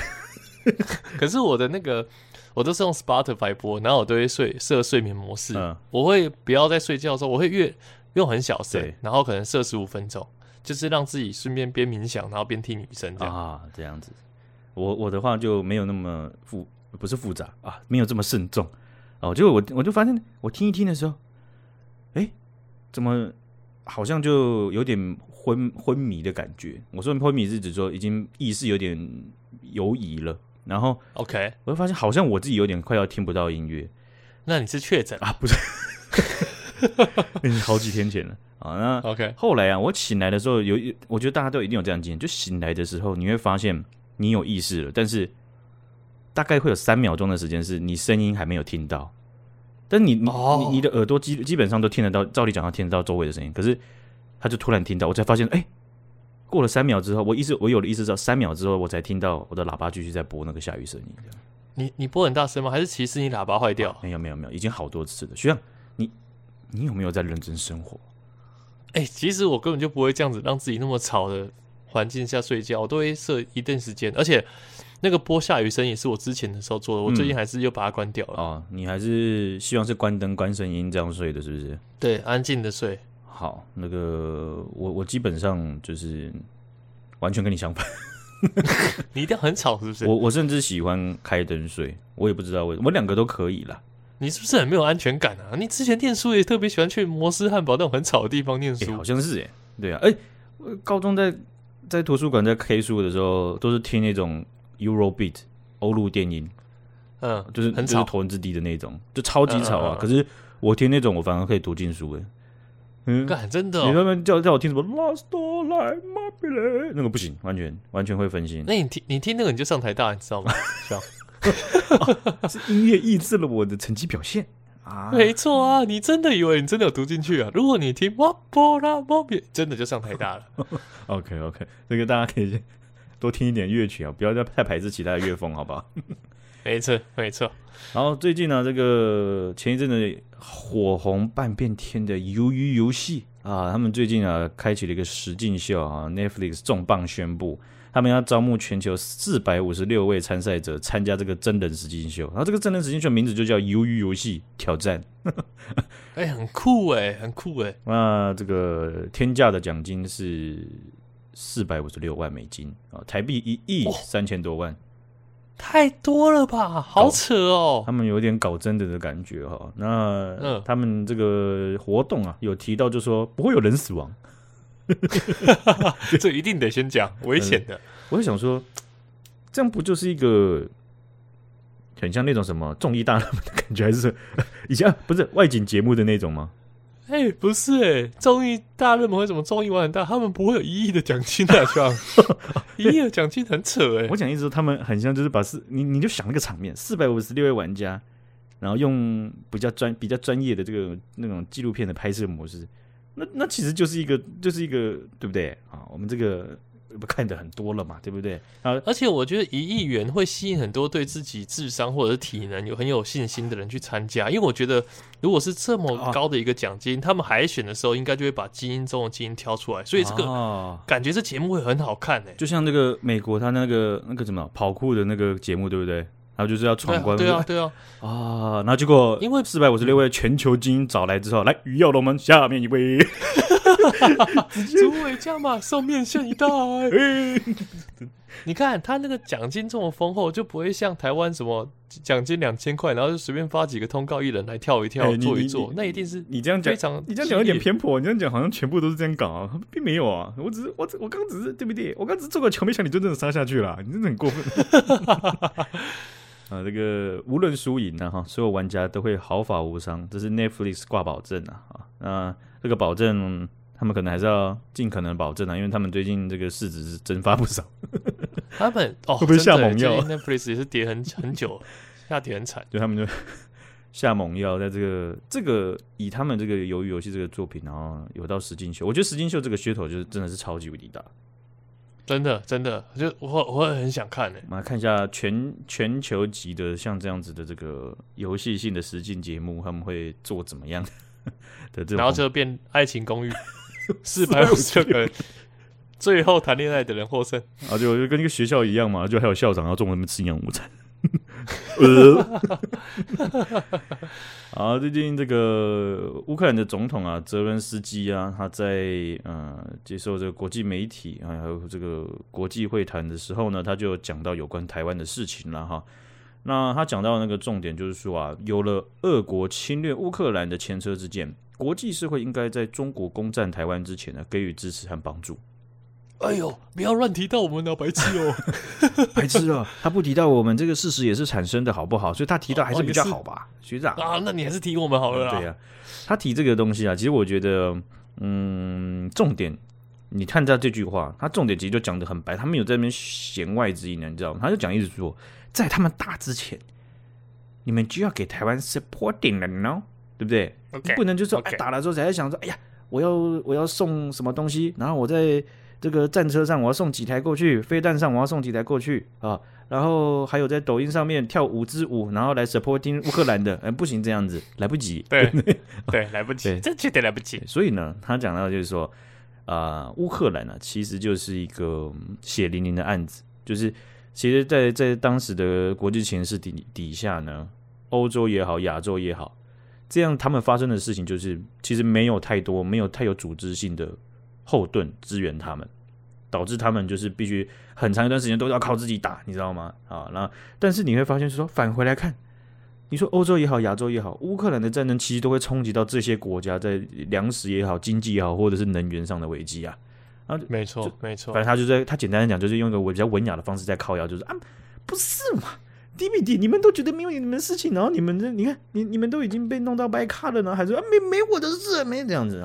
[LAUGHS] 可是我的那个，我都是用 Spotify 播，然后我都会睡设睡眠模式。嗯，我会不要在睡觉的时候，我会越用很小声，对然后可能设十五分钟，就是让自己顺便边冥想，然后边听雨声这样啊，这样子。我我的话就没有那么复，不是复杂啊，没有这么慎重哦。结果我我就发现，我听一听的时候，哎，怎么好像就有点昏昏迷的感觉？我说昏迷是指说已经意识有点游移了。然后，OK，我就发现好像我自己有点快要听不到音乐。那你是确诊啊？不是，[LAUGHS] 好几天前了啊。那 OK，后来啊，我醒来的时候有，我觉得大家都一定有这样经验，就醒来的时候你会发现你有意识了，但是大概会有三秒钟的时间是你声音还没有听到，但你你、oh. 你你的耳朵基基本上都听得到，照理讲要听得到周围的声音，可是他就突然听到，我才发现哎。诶过了三秒之后，我意识我有了意识，到三秒之后，我才听到我的喇叭继续在播那个下雨声音。你你播很大声吗？还是其实你喇叭坏掉？啊，没有没有没有，已经好多次了。学长，你你有没有在认真生活？哎、欸，其实我根本就不会这样子让自己那么吵的环境下睡觉，我都会设一段时间。而且那个播下雨声也是我之前的时候做的，我最近还是又把它关掉了。嗯、哦，你还是希望是关灯、关声音这样睡的，是不是？对，安静的睡。好，那个我我基本上就是完全跟你相反，[LAUGHS] 你一定要很吵是不是？我我甚至喜欢开灯睡，我也不知道为什么，我两个都可以啦。你是不是很没有安全感啊？你之前念书也特别喜欢去摩斯汉堡那种很吵的地方念书，欸、好像是哎，对啊，哎、欸，高中在在图书馆在 K 书的时候，都是听那种 Eurobeat 欧陆电音，嗯，就是很吵，头文字 D 的那种，就超级吵啊。嗯嗯嗯，可是我听那种，我反而可以读进书哎。嗯，真的、哦，你那边叫叫我听什么 Last Light My 那个不行，完全完全会分心。那你听你听那个你就上台大，你知道吗？[LAUGHS] 是啊，是音乐抑制了我的成绩表现啊！没错啊，你真的以为你真的有读进去啊？如果你听哇波拉波比，真的就上台大了。[LAUGHS] OK OK，这个大家可以多听一点乐曲啊，不要再太排斥其他的乐风，好不好？没错没错。然后最近呢，这个前一阵子火红半边天的鱿鱼游戏啊，他们最近啊开启了一个实境秀啊，Netflix 重磅宣布，他们要招募全球四百五十六位参赛者参加这个真人实境秀。然后这个真人实境秀名字就叫《鱿鱼游戏挑战》，[LAUGHS] 哎，很酷哎，很酷哎。那这个天价的奖金是四百五十六万美金啊，台币一亿三千多万。太多了吧，好扯哦！他们有点搞真的的感觉哈。那他们这个活动啊，有提到就说不会有人死亡，[LAUGHS] 这一定得先讲危险的。我就想说，这样不就是一个很像那种什么综艺大热门的感觉，还是 [LAUGHS] 以前不是外景节目的那种吗？哎、欸，不是哎、欸，综艺大热门为什么综艺玩很大？他们不会有一亿的奖金的，是吧？[LAUGHS] 一亿的奖金很扯哎、欸。我讲意思说，他们很像就是把四你你就想那个场面，四百五十六位玩家，然后用比较专比较专业的这个那种纪录片的拍摄模式，那那其实就是一个就是一个对不对啊？我们这个。不看的很多了嘛，对不对？啊，而且我觉得一亿元会吸引很多对自己智商或者是体能有很有信心的人去参加，因为我觉得如果是这么高的一个奖金，他们海选的时候应该就会把基因中的基因挑出来，所以这个感觉这节目会很好看诶、欸，就像那个美国他那个那个什么跑酷的那个节目，对不对？然后就是要闯关，对啊，对啊，[LAUGHS] 啊，然后结果因为四百五十六位全球精英找来之后，来鱼跃龙门下面一位。[LAUGHS] 诸位将马送面线一袋。[LAUGHS] 你看他那个奖金这么丰厚，就不会像台湾什么奖金两千块，然后就随便发几个通告一人来跳一跳、欸、做一做。那一定是你这样讲，你这样讲有点偏颇。你这样讲好像全部都是这样搞啊，并没有啊。我只是我我刚只是对不对？我刚只是做个球，没想你就真的杀下去了。你真的很过分。[LAUGHS] 啊，这个无论输赢呢，哈，所有玩家都会毫发无伤，这是 Netflix 挂保证啊。啊，那这个保证。他们可能还是要尽可能保证啊，因为他们最近这个市值是蒸发不少。他们哦，会不会下猛药？Netflix 也是跌很很久，[LAUGHS] 下跌很惨。就他们就 [LAUGHS] 下猛药，在这个这个以他们这个鱿鱼游戏这个作品，然后有到实境秀，我觉得实境秀这个噱头就是真的是超级无敌大。真的真的，就我我也很想看呢。我们来看一下全全球级的像这样子的这个游戏性的实境节目，他们会做怎么样 [LAUGHS] 的这种？然后就变爱情公寓，四百五十个人，最后谈恋爱的人获胜。啊，就就跟一个学校一样嘛，就还有校长要中午他们吃营养午餐。[LAUGHS] 呃，啊，最近这个乌克兰的总统啊，泽伦斯基啊，他在呃接受这个国际媒体还有这个国际会谈的时候呢，他就讲到有关台湾的事情了哈。那他讲到那个重点就是说啊，有了俄国侵略乌克兰的前车之鉴，国际社会应该在中国攻占台湾之前呢，给予支持和帮助。哎呦，不要乱提到我们的白痴哦，[LAUGHS] 白痴啊！他不提到我们这个事实也是产生的好不好？所以他提到还是比较好吧，[LAUGHS] 学长啊，那你还是提我们好了啦。对呀，他提这个东西啊，其实我觉得，嗯，重点，你看他这句话，他重点其实就讲的很白，他没有在那边弦外之音呢，你知道吗？他就讲一直说，在他们打之前，你们就要给台湾 supporting 了呢，对不对？你不能就说哎打了之后才在想说，哎呀，我要我要送什么东西，然后我在。这个战车上我要送几台过去，飞弹上我要送几台过去啊，然后还有在抖音上面跳五支舞，然后来 supporting 乌克兰的，哎，不行这样子，来不及，对 [LAUGHS] 对，来不及，这绝对来不及。所以呢，他讲到就是说，啊、呃，乌克兰呢、啊，其实就是一个血淋淋的案子，就是其实在，在在当时的国际情势底底下呢，欧洲也好，亚洲也好，这样他们发生的事情，就是其实没有太多，没有太有组织性的。后盾支援他们，导致他们就是必须很长一段时间都要靠自己打，你知道吗？啊，那但是你会发现，说返回来看，你说欧洲也好，亚洲也好，乌克兰的战争其实都会冲击到这些国家，在粮食也好，经济也好，或者是能源上的危机啊。啊，没错，没错，反正他就在他简单的讲，就是用一个比较文雅的方式在靠腰，就是啊，不是嘛。D B D，你们都觉得没有你们的事情，然后你们这，你看，你你们都已经被弄到白卡了呢，还说啊没没我的事，没这样子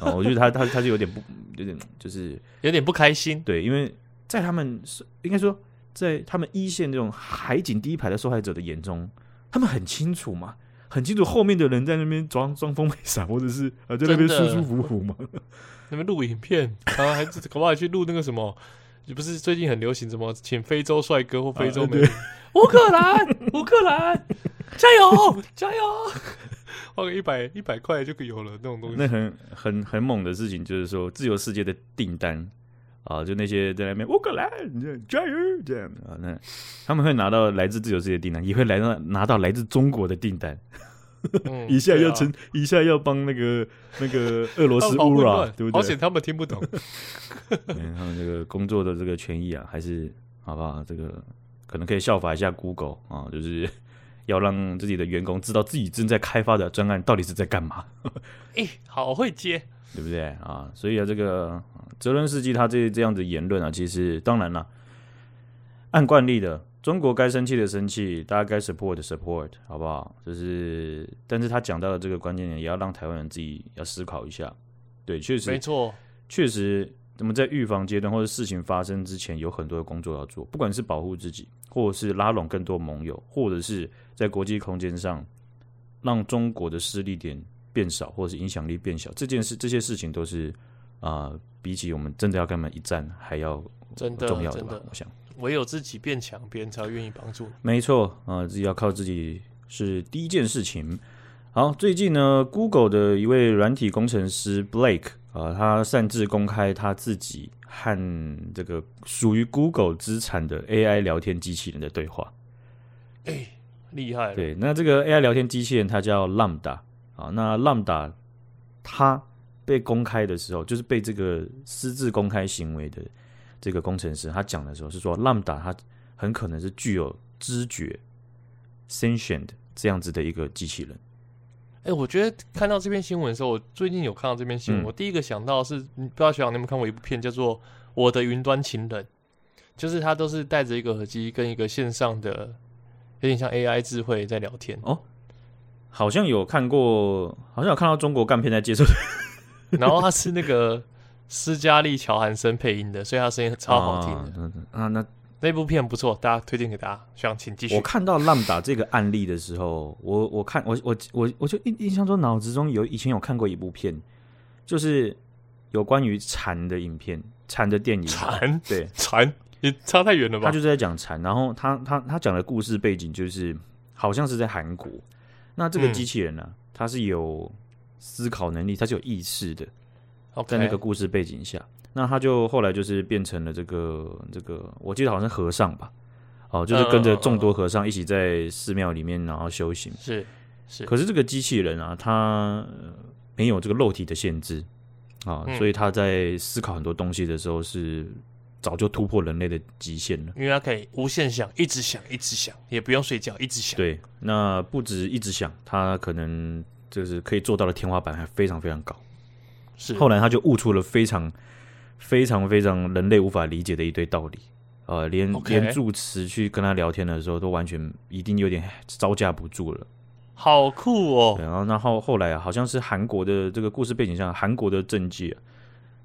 啊。我觉得他他他就有点不，有点就是有点不开心。对，因为在他们是应该说，在他们一线这种海景第一排的受害者的眼中，他们很清楚嘛，很清楚后面的人在那边装 [LAUGHS] 装疯没傻，或者是啊在那边舒舒服服嘛，[LAUGHS] 那边录影片，然后还搞不好去录那个什么。你不是最近很流行什么请非洲帅哥或非洲美女？乌、啊、[LAUGHS] 克兰，乌克兰，加油，加油！花个一百一百块就可以有了那种东西。那很很很猛的事情，就是说自由世界的订单啊，就那些在那边乌克兰加油这样啊，那他们会拿到来自自由世界的订单，也会来到拿到来自中国的订单。嗯、一下要成，啊、一下要帮那个那个 [LAUGHS] 俄罗斯乌拉，对不对？而且他们听不懂。[LAUGHS] 他们这个工作的这个权益啊，还是好不好？这个可能可以效法一下 Google 啊，就是要让自己的员工知道自己正在开发的专案到底是在干嘛。哎、欸，好会接，对不对啊？所以啊，这个泽伦斯基他这这样的言论啊，其实当然了，按惯例的。中国该生气的生气，大家该 support 的 support，好不好？就是，但是他讲到的这个关键点，也要让台湾人自己要思考一下。对，确实，没错，确实，我们在预防阶段或者事情发生之前，有很多的工作要做，不管是保护自己，或者是拉拢更多盟友，或者是在国际空间上让中国的势力点变少，或者是影响力变小。这件事，这些事情都是啊、呃，比起我们真的要跟他们一战，还要重要的吧？我想。唯有自己变强，别人才愿意帮助你。没错啊，自己要靠自己是第一件事情。好，最近呢，Google 的一位软体工程师 Blake 啊，他擅自公开他自己和这个属于 Google 资产的 AI 聊天机器人的对话。哎，厉害！对，那这个 AI 聊天机器人它叫 Lambda 啊，那 Lambda 它被公开的时候，就是被这个私自公开行为的。这个工程师他讲的时候是说，Lambda 它很可能是具有知觉 sentient 这样子的一个机器人。哎，我觉得看到这篇新闻的时候，我最近有看到这篇新闻，嗯、我第一个想到是，不知道学长你有没有看过一部片叫做《我的云端情人》，就是他都是带着一个耳机跟一个线上的，有点像 AI 智慧在聊天哦。好像有看过，好像有看到中国干片在接受，[LAUGHS] 然后他是那个。斯嘉丽·乔韩森配音的，所以他声音超好听的啊，啊。那那部片不错，大家推荐给大家。想请继续。我看到 Lambda 这个案例的时候，我我看我我我我就印印象中脑子中有以前有看过一部片，就是有关于蝉的影片，蝉的电影。蝉对 [LAUGHS] 蝉也差太远了吧？他就是在讲蝉，然后他他他讲的故事背景就是好像是在韩国。那这个机器人呢、啊，它、嗯、是有思考能力，它是有意识的。Okay. 在那个故事背景下，那他就后来就是变成了这个这个，我记得好像是和尚吧。哦，就是跟着众多和尚一起在寺庙里面，然后修行。是是。可是这个机器人啊，它没有这个肉体的限制啊，嗯、所以他在思考很多东西的时候，是早就突破人类的极限了。因为他可以无限想，一直想，一直想，也不用睡觉，一直想。对，那不止一直想，他可能就是可以做到的天花板还非常非常高。是。后来他就悟出了非常非常非常人类无法理解的一堆道理。呃，连.连住持去跟他聊天的时候，都完全一定有点招架不住了。好酷哦！然后，然后后来啊，好像是韩国的这个故事背景下，韩国的政界啊，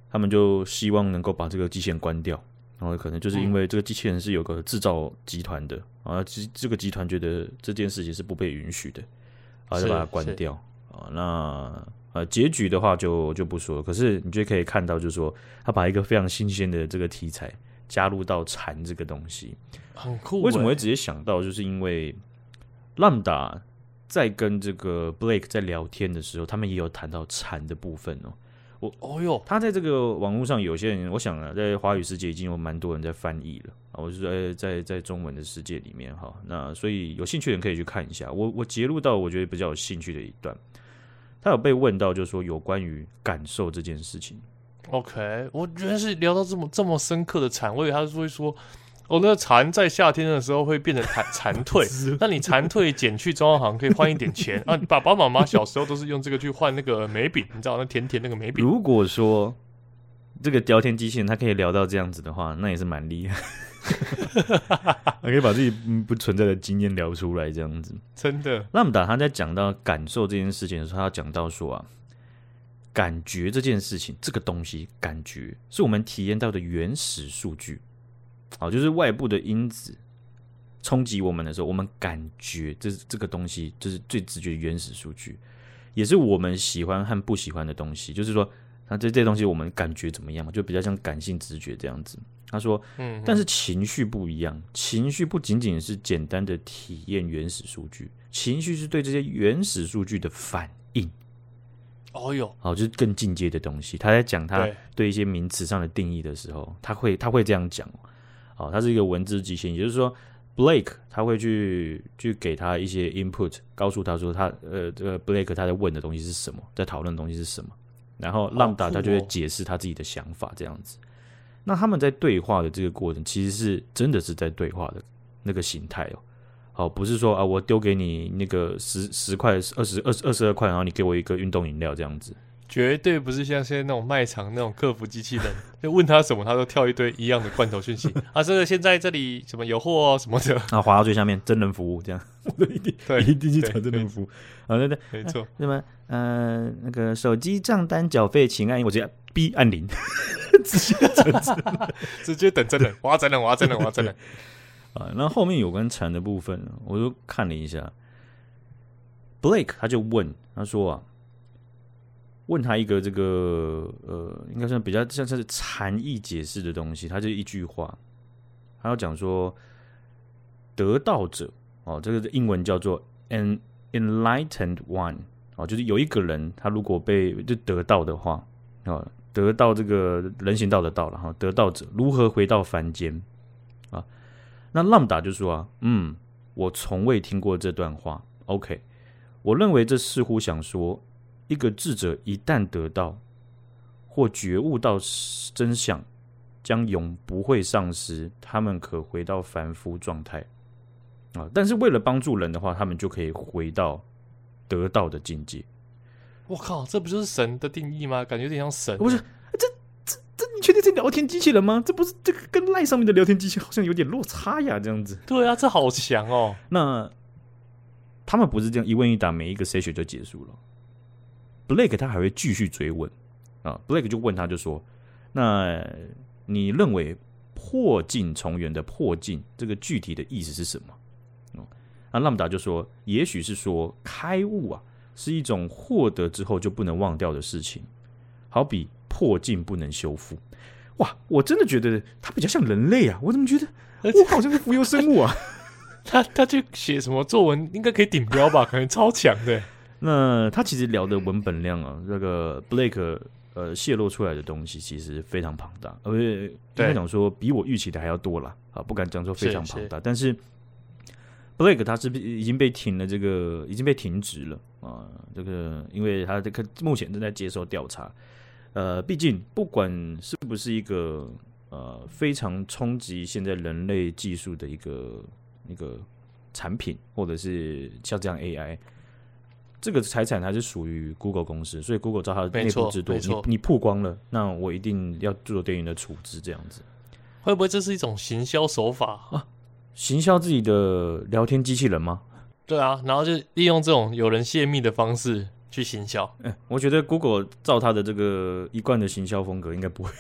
他们就希望能够把这个机器人关掉。然后可能就是因为这个机器人是有个制造集团的、嗯、啊，这这个集团觉得这件事情是不被允许的，啊，就把它关掉啊。那呃，结局的话就就不说了。可是你就可以看到，就是说他把一个非常新鲜的这个题材。加入到蝉这个东西很酷，欸。为什么会直接想到？就是因为 Lambda 在跟这个 Blake 在聊天的时候，他们也有谈到蝉的部分哦。我哦哟，他在这个网络上有些人，我想啊，在华语世界已经有蛮多人在翻译了啊。我是说，在在中文的世界里面哈，那所以有兴趣的人可以去看一下。我我截录到我觉得比较有兴趣的一段，他有被问到，就是说有关于感受这件事情。OK，我觉得是聊到这么这么深刻的蝉，我以为他是会说，哦，那个蝉在夏天的时候会变成蝉蝉蜕，那你蝉蜕减去中央行可以换一点钱啊。爸爸妈妈小时候都是用这个去换那个眉笔，你知道那甜甜那个眉笔。如果说这个聊天机器人它可以聊到这样子的话，那也是蛮厉害，[LAUGHS] 它可以把自己不存在的经验聊出来，这样子真的。那么打他在讲到感受这件事情的时候，他讲到说啊。感觉这件事情，这个东西，感觉是我们体验到的原始数据，好，就是外部的因子冲击我们的时候，我们感觉这这个东西就是最直觉的原始数据，也是我们喜欢和不喜欢的东西。就是说，那这这东西我们感觉怎么样嘛？就比较像感性直觉这样子。他说，嗯，但是情绪不一样，情绪不仅仅是简单的体验原始数据，情绪是对这些原始数据的反应。哦哟，好，就是更进阶的东西。他在讲他对一些名词上的定义的时候，他会他会这样讲。哦，他是一个文字机器人，也就是说，Blake 他会去去给他一些 input，告诉他说他呃这个 Blake 他在问的东西是什么，在讨论的东西是什么。然后 Lambda 他就会解释他自己的想法这样子。那他们在对话的这个过程，其实是真的是在对话的那个形态哦。好，不是说啊，我丢给你那个十十块、二十二十二十二块，然后你给我一个运动饮料这样子，绝对不是像现在那种卖场那种客服机器人，[LAUGHS] 就问他什么，他都跳一堆一样的罐头讯息 [LAUGHS] 啊。这个现在这里什么有货哦什么的，[LAUGHS] 啊，滑到最下面真人服务这样，我一定对一定去找真人服务啊，对对，没错。那么呃，那个手机账单缴费请按，我直接 B 按零，直接等，直接等真人，我要真人，我要真人，我要真人。啊，那后面有关蝉的部分，我就看了一下。Blake 他就问他说啊，问他一个这个呃，应该算比较像是禅意解释的东西。他就一句话，他要讲说，得道者哦，这个英文叫做 an enlightened one 哦，就是有一个人他如果被就得道的话啊，得到这个人行道的道了哈，得道者如何回到凡间啊？那 Lambda 就说啊，嗯，我从未听过这段话。OK，我认为这似乎想说，一个智者一旦得到或觉悟到真相，将永不会丧失，他们可回到凡夫状态啊。但是为了帮助人的话，他们就可以回到得道的境界。我靠，这不就是神的定义吗？感觉有点像神。不是。这这这你确定是聊天机器人吗？这不是这个跟赖上面的聊天机器好像有点落差呀，这样子。对啊，这好强哦。那他们不是这样一问一答，每一个 session 就结束了。Blake 他还会继续追问啊，Blake 就问他就说：“那你认为破镜重圆的破镜这个具体的意思是什么？”哦，那 Lambda 就说：“也许是说开悟啊，是一种获得之后就不能忘掉的事情，好比。”破镜不能修复。哇，我真的觉得他比较像人类啊！我怎么觉得我好像是浮游生物啊？[LAUGHS] 他他去写什么作文，应该可以顶标吧？可能超强的。那他其实聊的文本量啊，这个 Blake 呃泄露出来的东西其实非常庞大，而且应该讲说比我预期的还要多啦啊，不敢讲说非常庞大，是。是但是 Blake 他是已经被停了，这个已经被停职了啊，这个因为他这个目前正在接受调查，呃，毕竟不管是不是一个呃非常冲击现在人类技术的一个一个产品，或者是像这样 AI。这个财产还是属于 Google 公司，所以 Google 照它的内部制度，你你曝光了，那我一定要做对应的处置，这样子会不会这是一种行销手法啊？行销自己的聊天机器人吗？对啊，然后就利用这种有人泄密的方式去行销。哎，我觉得 Google 照它的这个一贯的行销风格，应该不会。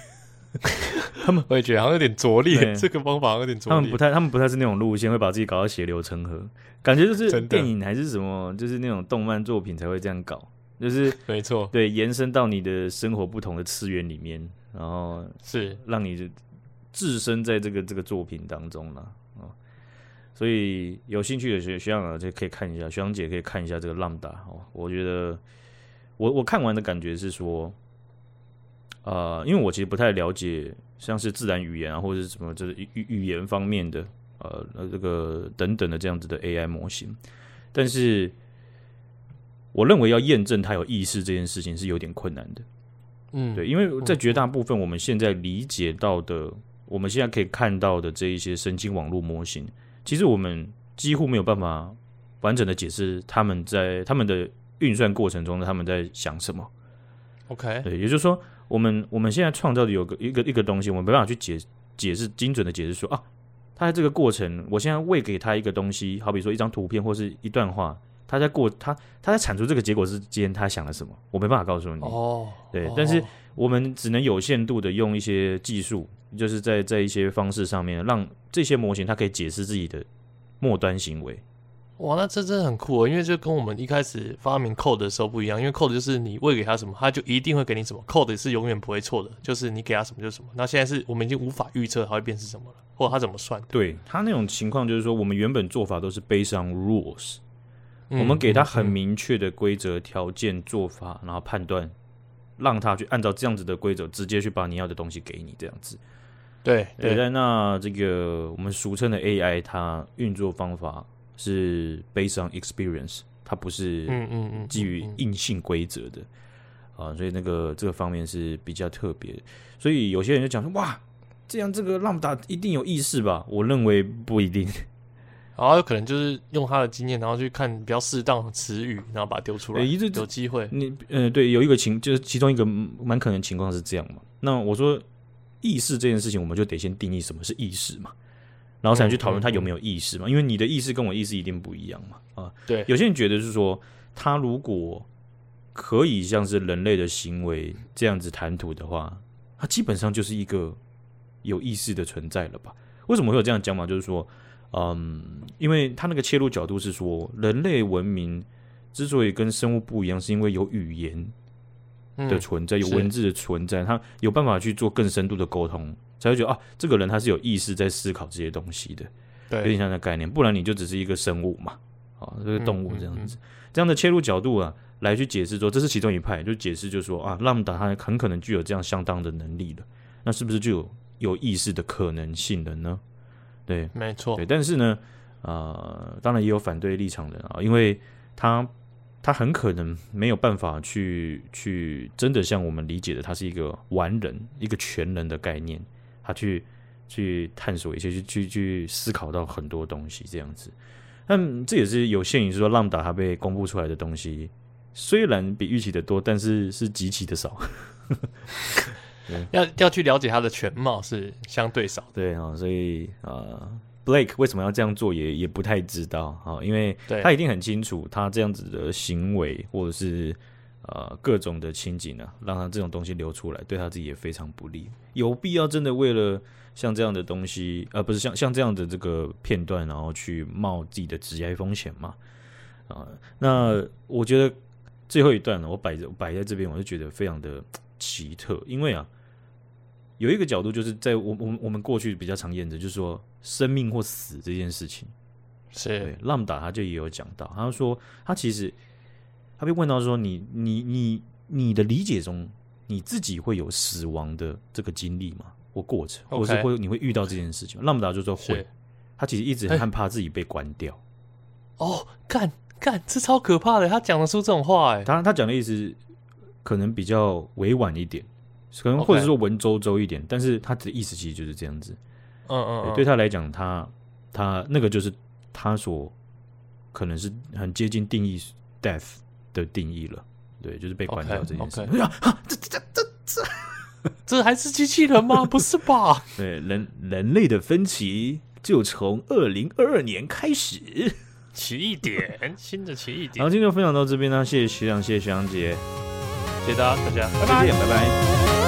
[LAUGHS] 他们我也觉得好像有点拙劣，这个方法有点拙劣。他们不太，他们不太是那种路线，会把自己搞到血流成河，感觉就是电影还是什么，就是那种动漫作品才会这样搞，就是没错，对，延伸到你的生活不同的次元里面，然后是让你置身在这个这个作品当中了啊。所以有兴趣的学学长就可以看一下，学长姐可以看一下这个 Lambda 哦。我觉得我我看完的感觉是说。呃，因为我其实不太了解，像是自然语言啊，或者是什么，就是语语言方面的，呃，这个等等的这样子的 AI 模型，但是我认为要验证它有意识这件事情是有点困难的。嗯，对，因为在绝大部分我们现在理解到的，我们现在可以看到的这一些神经网络模型，其实我们几乎没有办法完整的解释他们在他们的运算过程中他们在想什么。OK，对，也就是说。我们我们现在创造的有个一个一个东西，我们没办法去解解释精准的解释说啊，他在这个过程，我现在喂给他一个东西，好比说一张图片或是一段话，他在过他他在产出这个结果之间，他想了什么，我没办法告诉你。哦，对，但是我们只能有限度的用一些技术，就是在在一些方式上面，让这些模型它可以解释自己的末端行为。哇，那这真的很酷哦！因为就跟我们一开始发明 code 的时候不一样，因为 code 就是你喂给他什么，他就一定会给你什么，code 是永远不会错的，就是你给他什么就是什么。那现在是我们已经无法预测它会变成什么了，或者他怎么算？对，他那种情况就是说，我们原本做法都是 based on rules，嗯，我们给他很明确的规则条件做法，然后判断，让他去按照这样子的规则直接去把你要的东西给你这样子。对对，在那这个我们俗称的 AI，它运作方法。是 based on experience，它不是嗯嗯嗯基于硬性规则的啊，所以那个这个方面是比较特别。所以有些人就讲说，哇，这样这个 Lambda 一定有意识吧？我认为不一定，[LAUGHS] 然后有可能就是用他的经验，然后去看比较适当的词语，然后把它丢出来。一直、有机会，你嗯、呃、对，有一个情就是其中一个蛮可能情况是这样嘛。那我说意识这件事情，我们就得先定义什么是意识嘛。然后才去讨论他有没有意识嘛？因为你的意识跟我意识一定不一样嘛。啊，对。有些人觉得是说，他如果可以像是人类的行为这样子谈吐的话，他基本上就是一个有意识的存在了吧？为什么会有这样讲嘛？就是说，嗯，因为他那个切入角度是说，人类文明之所以跟生物不一样，是因为有语言的存在，有文字的存在，他有办法去做更深度的沟通。才会觉得啊，这个人他是有意识在思考这些东西的，对，有点像那概念，不然你就只是一个生物嘛，啊，这个动物这样子，嗯嗯。嗯、这样的切入角度啊，来去解释说，这是其中一派，就解释就是说啊，Lambda 它很可能具有这样相当的能力了，那是不是就有有意识的可能性了呢？对，没错，对，但是呢，呃，当然也有反对立场的啊，因为他他很可能没有办法去去真的像我们理解的，他是一个完人，一个全人的概念。他去去探索一些，去去去思考到很多东西，这样子。但这也是有限于说，Lambda 它被公布出来的东西，虽然比预期的多，但是是极其的少。[LAUGHS] 要要去了解它的全貌是相对少。对啊，所以啊，Blake 为什么要这样做也，也也不太知道啊，因为他一定很清楚，他这样子的行为或者是。呃，各种的情景呢、啊，让他这种东西流出来，对他自己也非常不利。有必要真的为了像这样的东西，而、呃、不是像像这样的这个片段，然后去冒自己的职业风险吗？啊、呃，那我觉得最后一段呢，我摆着摆在这边，我就觉得非常的奇特，因为啊，有一个角度就是在我我我们过去比较常验的，就是说生命或死这件事情，是拉姆达他就也有讲到，他说他其实他被问到说你你你你的理解中你自己会有死亡的这个经历吗？或过程或是会你会遇到这件事情吗？拉姆达就说会，他其实一直很害怕自己被关掉。哦，干干，这超可怕的！他讲得出这种话，哎，当然他讲的意思可能比较委婉一点，可能或者说文绉绉一点.但是他的意思其实就是这样子。嗯嗯，嗯，对他来讲，他他那个就是他所可能是很接近定义 death 的定义了。对，就是被关掉这件事。Okay, okay. [LAUGHS] 这这这这 [LAUGHS] 这还是机器人吗？[LAUGHS] 不是吧？对，人人类的分歧就从二零二二年开始。奇异点，新的奇异点。好，今天就分享到这边呢，谢谢学长，谢谢学长姐，谢谢大家，大家拜拜，拜拜。